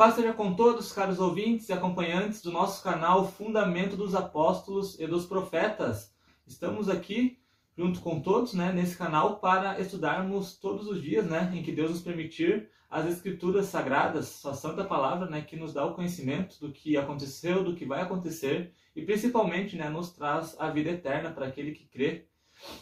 paz seja com todos, caros ouvintes e acompanhantes do nosso canal Fundamento dos Apóstolos e dos Profetas. Estamos aqui junto com todos, né, nesse canal para estudarmos todos os dias, né, em que Deus nos permitir as escrituras sagradas, sua santa palavra, né, que nos dá o conhecimento do que aconteceu, do que vai acontecer e principalmente, né, nos traz a vida eterna para aquele que crê.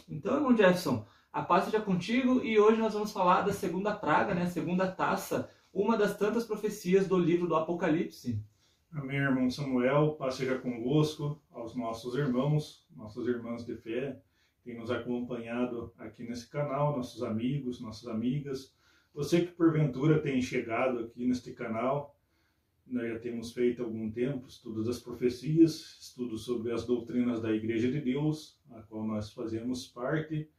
Então, irmão Jefferson, a paz seja contigo e hoje nós vamos falar da segunda praga, né, segunda taça uma das tantas profecias do livro do Apocalipse. Amém, irmão Samuel, paz seja convosco, aos nossos irmãos, nossas irmãs de fé, que nos acompanhado aqui nesse canal, nossos amigos, nossas amigas, você que porventura tem chegado aqui neste canal, nós já temos feito há algum tempo estudos das profecias, estudos sobre as doutrinas da Igreja de Deus, a qual nós fazemos parte,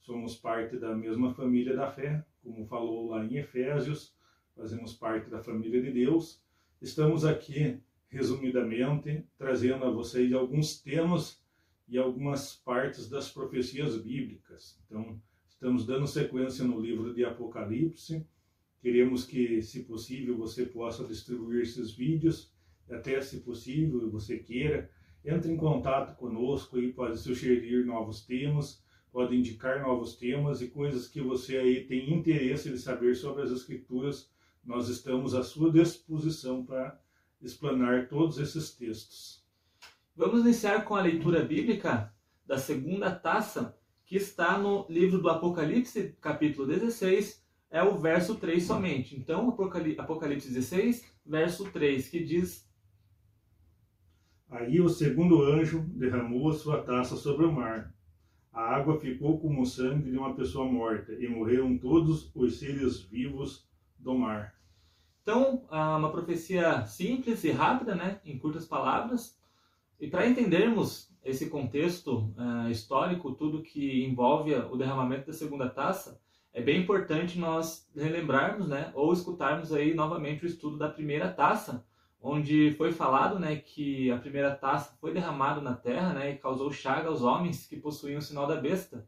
somos parte da mesma família da fé, como falou lá em Efésios, fazemos parte da família de Deus. Estamos aqui, resumidamente, trazendo a vocês alguns temas e algumas partes das profecias bíblicas. Então, estamos dando sequência no livro de Apocalipse. Queremos que, se possível, você possa distribuir esses vídeos, até se possível, você queira, entre em contato conosco e pode sugerir novos temas, pode indicar novos temas e coisas que você aí tem interesse de saber sobre as escrituras nós estamos à sua disposição para explanar todos esses textos. Vamos iniciar com a leitura bíblica da segunda taça, que está no livro do Apocalipse, capítulo 16, é o verso 3 somente. Então, Apocalipse 16, verso 3, que diz: Aí o segundo anjo derramou a sua taça sobre o mar. A água ficou como o sangue de uma pessoa morta, e morreram todos os seres vivos do mar. Então, uma profecia simples e rápida, né, em curtas palavras. E para entendermos esse contexto uh, histórico, tudo que envolve o derramamento da segunda taça, é bem importante nós relembrarmos, né, ou escutarmos aí novamente o estudo da primeira taça, onde foi falado, né, que a primeira taça foi derramada na terra, né, e causou chaga aos homens que possuíam o sinal da besta.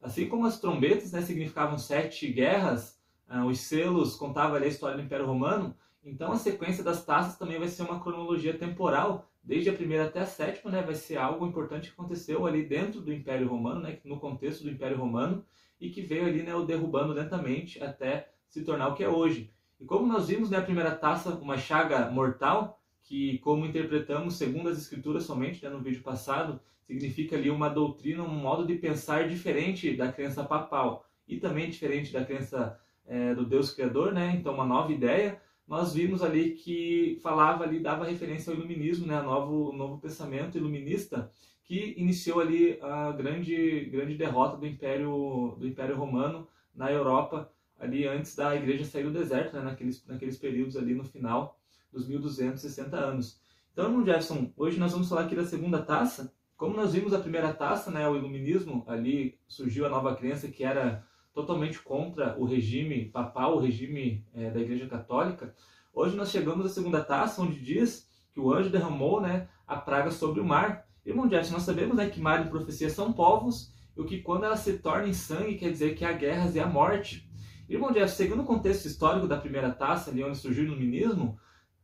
Assim como as trombetas, né, significavam sete guerras, ah, os selos contavam ali a história do Império Romano, então a sequência das taças também vai ser uma cronologia temporal, desde a primeira até a sétima, né, vai ser algo importante que aconteceu ali dentro do Império Romano, né, no contexto do Império Romano, e que veio ali né, o derrubando lentamente até se tornar o que é hoje. E como nós vimos, né, a primeira taça, uma chaga mortal, que como interpretamos segundo as escrituras somente, né, no vídeo passado, significa ali uma doutrina, um modo de pensar diferente da crença papal e também diferente da crença é, do Deus Criador, né? Então, uma nova ideia. Nós vimos ali que falava ali, dava referência ao iluminismo, né? Novo, novo pensamento iluminista que iniciou ali a grande, grande derrota do Império, do Império Romano na Europa, ali antes da Igreja sair do deserto, né? Naqueles, naqueles períodos ali no final dos 1260 anos. Então, Jefferson, hoje nós vamos falar aqui da segunda taça. Como nós vimos a primeira taça, né, o iluminismo, ali surgiu a nova crença que era totalmente contra o regime papal, o regime é, da Igreja Católica, hoje nós chegamos à segunda taça, onde diz que o anjo derramou né, a praga sobre o mar. Irmão Jefferson, nós sabemos né, que mar e profecia são povos, e o que quando elas se tornam em sangue quer dizer que há guerras e há morte. Irmão Jefferson, segundo o contexto histórico da primeira taça, ali onde surgiu o iluminismo,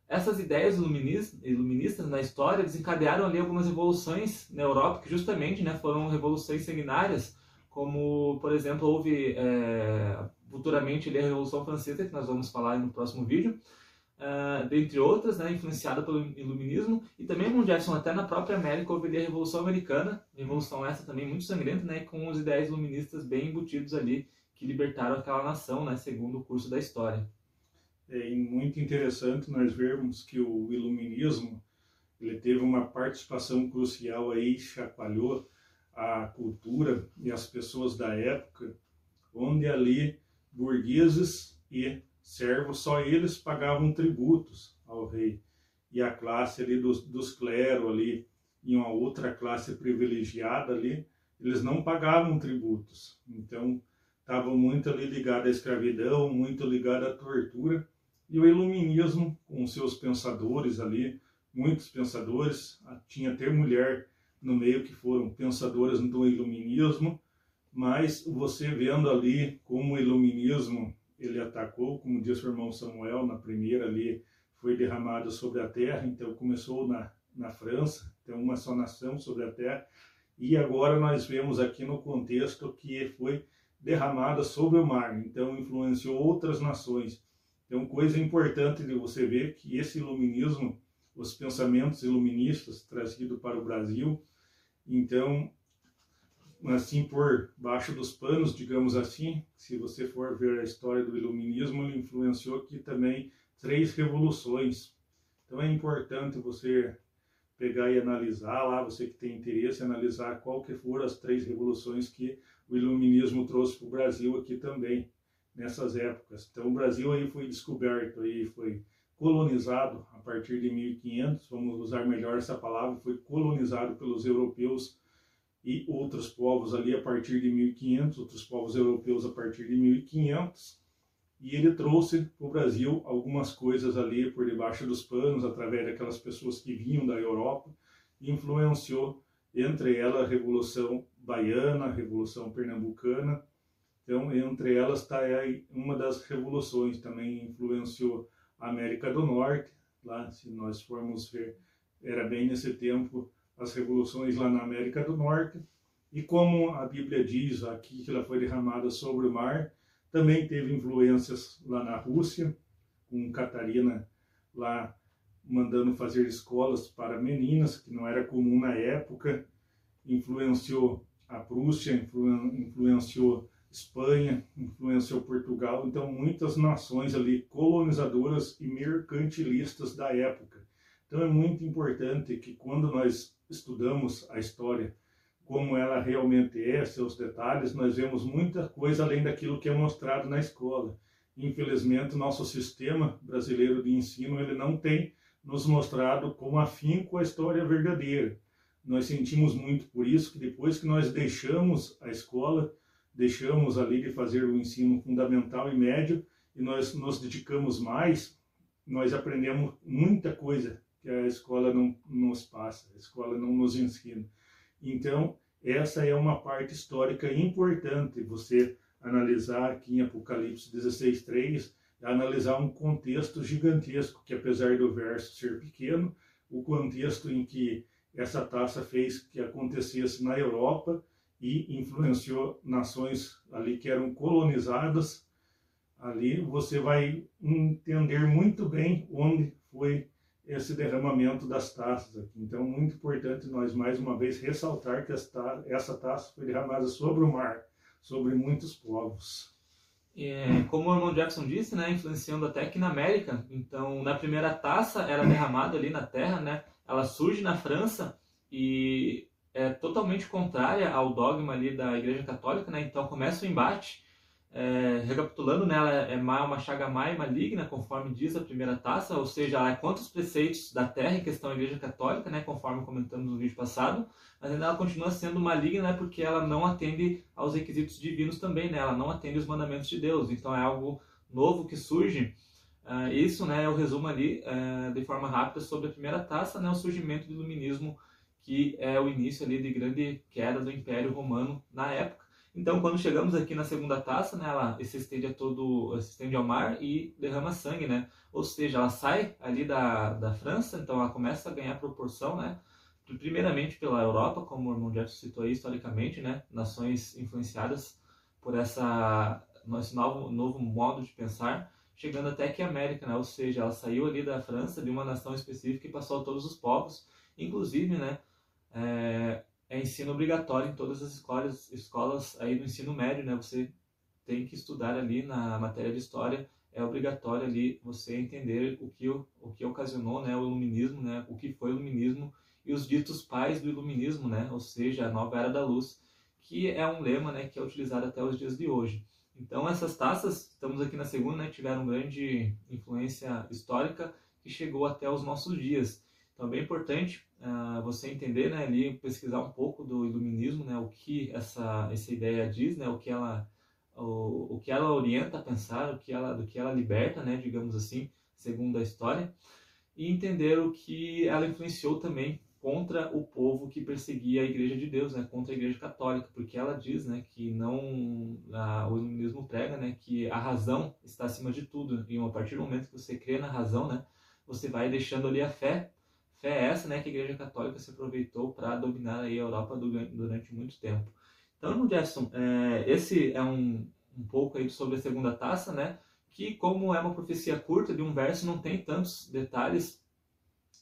essas ideias iluministas na história desencadearam ali algumas revoluções na Europa, que justamente né, foram revoluções sanguinárias, como, por exemplo, houve é, futuramente a Revolução Francesa, que nós vamos falar no próximo vídeo, uh, dentre outras, né, influenciada pelo iluminismo, e também, como Jefferson, até na própria América houve a Revolução Americana, revolução essa também muito sangrenta, né, com os ideais iluministas bem embutidos ali, que libertaram aquela nação, né, segundo o curso da história. É muito interessante nós vermos que o iluminismo ele teve uma participação crucial aí, chacoalhou a cultura e as pessoas da época, onde ali burgueses e servos, só eles pagavam tributos ao rei. E a classe ali dos, dos clero ali, e uma outra classe privilegiada ali, eles não pagavam tributos. Então, estavam muito ali ligado à escravidão, muito ligado à tortura. E o iluminismo, com seus pensadores ali, muitos pensadores, tinha até mulher no meio que foram pensadoras do iluminismo, mas você vendo ali como o iluminismo ele atacou, como disse o irmão Samuel na primeira ali, foi derramada sobre a terra, então começou na, na França, tem uma só nação sobre a terra, e agora nós vemos aqui no contexto que foi derramada sobre o mar, então influenciou outras nações. Então, coisa importante de você ver que esse iluminismo, os pensamentos iluministas trazidos para o Brasil, então, assim, por baixo dos panos, digamos assim, se você for ver a história do iluminismo, ele influenciou aqui também três revoluções. Então, é importante você pegar e analisar lá, você que tem interesse, analisar qual que foram as três revoluções que o iluminismo trouxe para o Brasil aqui também, nessas épocas. Então o Brasil aí foi descoberto, aí foi colonizado a partir de 1500, vamos usar melhor essa palavra, foi colonizado pelos europeus e outros povos ali a partir de 1500, outros povos europeus a partir de 1500, e ele trouxe para o Brasil algumas coisas ali por debaixo dos panos, através daquelas pessoas que vinham da Europa, e influenciou, entre elas, a Revolução Baiana, a Revolução Pernambucana. Então, entre elas está uma das revoluções, também influenciou América do Norte, lá, se nós formos ver, era bem nesse tempo as revoluções lá na América do Norte. E como a Bíblia diz aqui que ela foi derramada sobre o mar, também teve influências lá na Rússia, com Catarina lá mandando fazer escolas para meninas, que não era comum na época. Influenciou a Prússia, influ influenciou Espanha, influenciou Portugal. Então, muitas nações ali colonizadoras e mercantilistas da época. Então, é muito importante que quando nós estudamos a história como ela realmente é, seus detalhes, nós vemos muita coisa além daquilo que é mostrado na escola. Infelizmente, nosso sistema brasileiro de ensino ele não tem nos mostrado com afinco a história verdadeira. Nós sentimos muito por isso que depois que nós deixamos a escola, deixamos ali de fazer o ensino fundamental e médio e nós nos dedicamos mais, nós aprendemos muita coisa que a escola não nos passa, a escola não nos ensina. Então, essa é uma parte histórica importante, você analisar aqui em Apocalipse 16:3, analisar um contexto gigantesco, que apesar do verso ser pequeno, o contexto em que essa taça fez que acontecesse na Europa e influenciou nações ali que eram colonizadas, ali você vai entender muito bem onde foi esse derramamento das taças aqui. Então, muito importante nós mais uma vez ressaltar que esta, essa taça foi derramada sobre o mar, sobre muitos povos. É, como o irmão Jackson disse, né, influenciando até aqui na América. Então, na primeira taça era derramada ali na terra, né? Ela surge na França e é totalmente contrária ao dogma ali da Igreja Católica, né? Então começa o embate é, recapitulando, né, ela é uma chaga e maligna, conforme diz a primeira taça, ou seja, ela é contra os preceitos da terra em questão da Igreja Católica, né, conforme comentamos no vídeo passado, mas ainda ela continua sendo maligna né, porque ela não atende aos requisitos divinos também, né, ela não atende os mandamentos de Deus, então é algo novo que surge. Uh, isso né, é o resumo ali, uh, de forma rápida, sobre a primeira taça, né, o surgimento do iluminismo, que é o início ali de grande queda do Império Romano na época. Então, quando chegamos aqui na segunda taça, né, ela se estende a todo, se estende ao mar e derrama sangue, né? Ou seja, ela sai ali da, da França, então ela começa a ganhar proporção, né? Primeiramente pela Europa, como o irmão Jeff citou aí historicamente, né? Nações influenciadas por essa esse novo, novo modo de pensar, chegando até que a América, né? Ou seja, ela saiu ali da França, de uma nação específica e passou a todos os povos, inclusive, né? É, é ensino obrigatório em todas as escolas, escolas aí do ensino médio, né? Você tem que estudar ali na matéria de história, é obrigatório ali você entender o que, o que ocasionou né, o iluminismo, né? O que foi o iluminismo e os ditos pais do iluminismo, né? Ou seja, a nova era da luz, que é um lema, né, que é utilizado até os dias de hoje. Então essas taças, estamos aqui na segunda, né, tiveram grande influência histórica que chegou até os nossos dias. Então é importante uh, você entender, né, ali pesquisar um pouco do iluminismo, né, o que essa essa ideia diz, né, o que ela o, o que ela orienta a pensar, o que ela do que ela liberta, né, digamos assim, segundo a história, e entender o que ela influenciou também contra o povo que perseguia a Igreja de Deus, né, contra a Igreja Católica, porque ela diz, né, que não a, o iluminismo prega, né, que a razão está acima de tudo, e a partir do momento que você crê na razão, né, você vai deixando ali a fé. Fé é essa, né, que a Igreja Católica se aproveitou para dominar aí a Europa durante muito tempo. Então, Jefferson, é, esse é um, um pouco aí sobre a segunda taça, né, que como é uma profecia curta de um verso, não tem tantos detalhes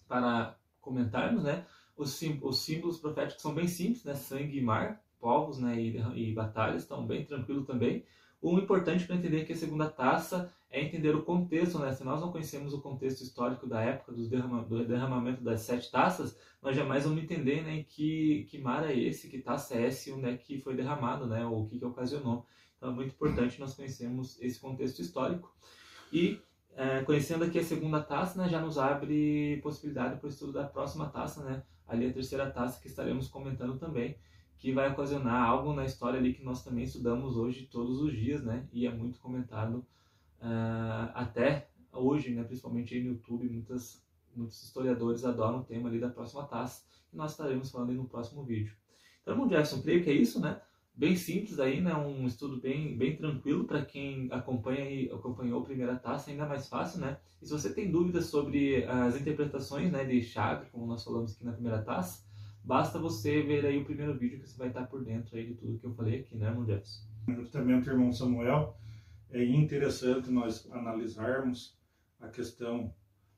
para comentarmos, né, os, os símbolos proféticos são bem simples, né, sangue e mar, povos, né, e, e batalhas, estão bem tranquilo também. O importante para entender que a segunda taça é entender o contexto, né? Se nós não conhecemos o contexto histórico da época dos derrama, do derramamento das sete taças, nós jamais vamos entender, né, que, que mar é esse, que taça é esse, onde é que foi derramado, né, ou o que, que ocasionou. Então é muito importante nós conhecermos esse contexto histórico. E é, conhecendo aqui a segunda taça, né, já nos abre possibilidade para o estudo da próxima taça, né, ali a terceira taça que estaremos comentando também, que vai ocasionar algo na história ali que nós também estudamos hoje todos os dias, né, e é muito comentado uh, até hoje, né, principalmente aí no YouTube, muitas, muitos historiadores adoram o tema ali da próxima taça, que nós estaremos falando aí no próximo vídeo. Então, irmão Jackson, creio que é isso, né? Bem simples aí, né? Um estudo bem, bem tranquilo para quem acompanha e acompanhou a primeira taça, ainda mais fácil, né? E se você tem dúvidas sobre as interpretações, né, de chave, como nós falamos aqui na primeira taça, basta você ver aí o primeiro vídeo que você vai estar por dentro aí de tudo que eu falei aqui, né, irmão Jefferson? Justamente, irmão Samuel, é interessante nós analisarmos a questão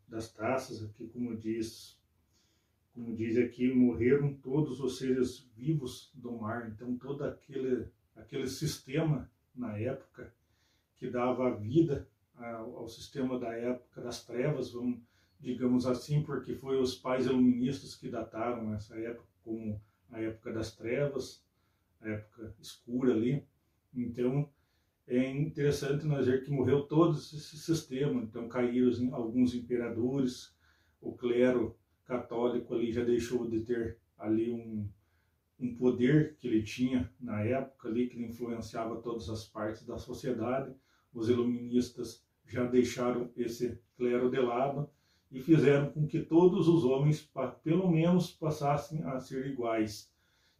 das taças, aqui como diz, como diz aqui, morreram todos os seres vivos do mar. Então todo aquele aquele sistema na época que dava vida ao, ao sistema da época das trevas, vamos digamos assim, porque foi os pais iluministas que dataram essa época como a época das trevas, a época escura ali. Então, é interessante nós ver que morreu todo esse sistema. Então caíram alguns imperadores, o clero católico ali já deixou de ter ali um, um poder que ele tinha na época ali, que ele influenciava todas as partes da sociedade. Os iluministas já deixaram esse clero de lado e fizeram com que todos os homens, pelo menos, passassem a ser iguais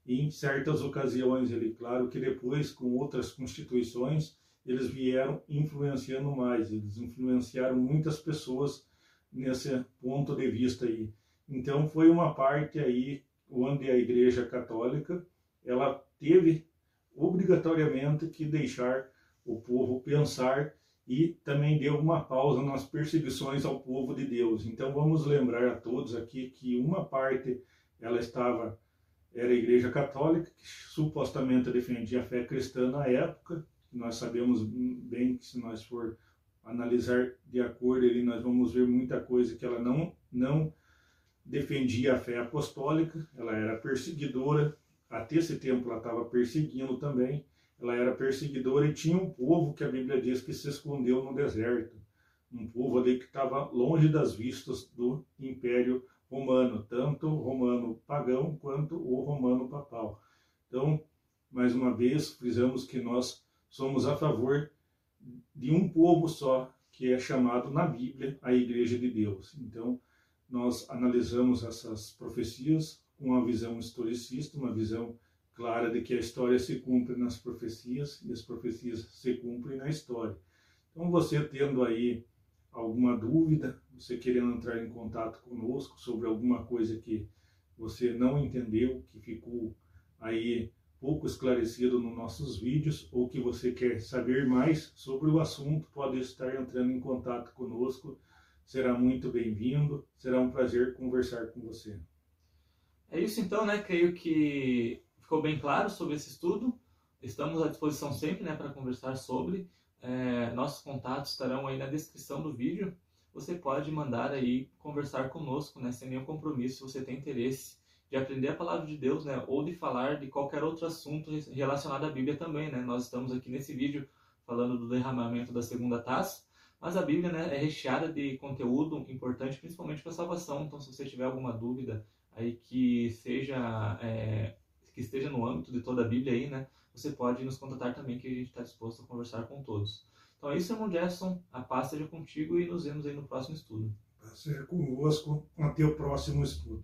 e em certas ocasiões, ele, claro que depois, com outras constituições, eles vieram influenciando mais, eles influenciaram muitas pessoas nesse ponto de vista aí. Então foi uma parte aí onde a Igreja Católica ela teve obrigatoriamente que deixar o povo pensar e também deu uma pausa nas perseguições ao povo de Deus. Então vamos lembrar a todos aqui que uma parte ela estava era a Igreja Católica, que supostamente defendia a fé cristã na época. Nós sabemos bem que se nós for analisar de acordo ali, nós vamos ver muita coisa que ela não, não defendia a fé apostólica, ela era perseguidora, até esse tempo ela estava perseguindo também, ela era perseguidora e tinha um povo que a Bíblia diz que se escondeu no deserto, um povo ali que estava longe das vistas do Império romano, tanto romano pagão quanto o romano papal. Então, mais uma vez, frisamos que nós somos a favor de um povo só, que é chamado na Bíblia a Igreja de Deus. Então, nós analisamos essas profecias com uma visão historicista, uma visão clara de que a história se cumpre nas profecias e as profecias se cumprem na história. Então, você tendo aí alguma dúvida, você querendo entrar em contato conosco sobre alguma coisa que você não entendeu, que ficou aí pouco esclarecido nos nossos vídeos, ou que você quer saber mais sobre o assunto, pode estar entrando em contato conosco. Será muito bem-vindo, será um prazer conversar com você. É isso então, né? Creio que ficou bem claro sobre esse estudo. Estamos à disposição sempre, né, para conversar sobre. É, nossos contatos estarão aí na descrição do vídeo. Você pode mandar aí conversar conosco, né, sem nenhum compromisso, se você tem interesse de aprender a palavra de Deus, né, ou de falar de qualquer outro assunto relacionado à Bíblia também, né. Nós estamos aqui nesse vídeo falando do derramamento da segunda taça, mas a Bíblia, né, é recheada de conteúdo importante, principalmente para a salvação. Então, se você tiver alguma dúvida aí que seja é, que esteja no âmbito de toda a Bíblia aí, né, você pode nos contatar também, que a gente está disposto a conversar com todos. Então é isso, irmão Jefferson. A paz seja contigo e nos vemos aí no próximo estudo. Paz seja convosco. Até o próximo estudo.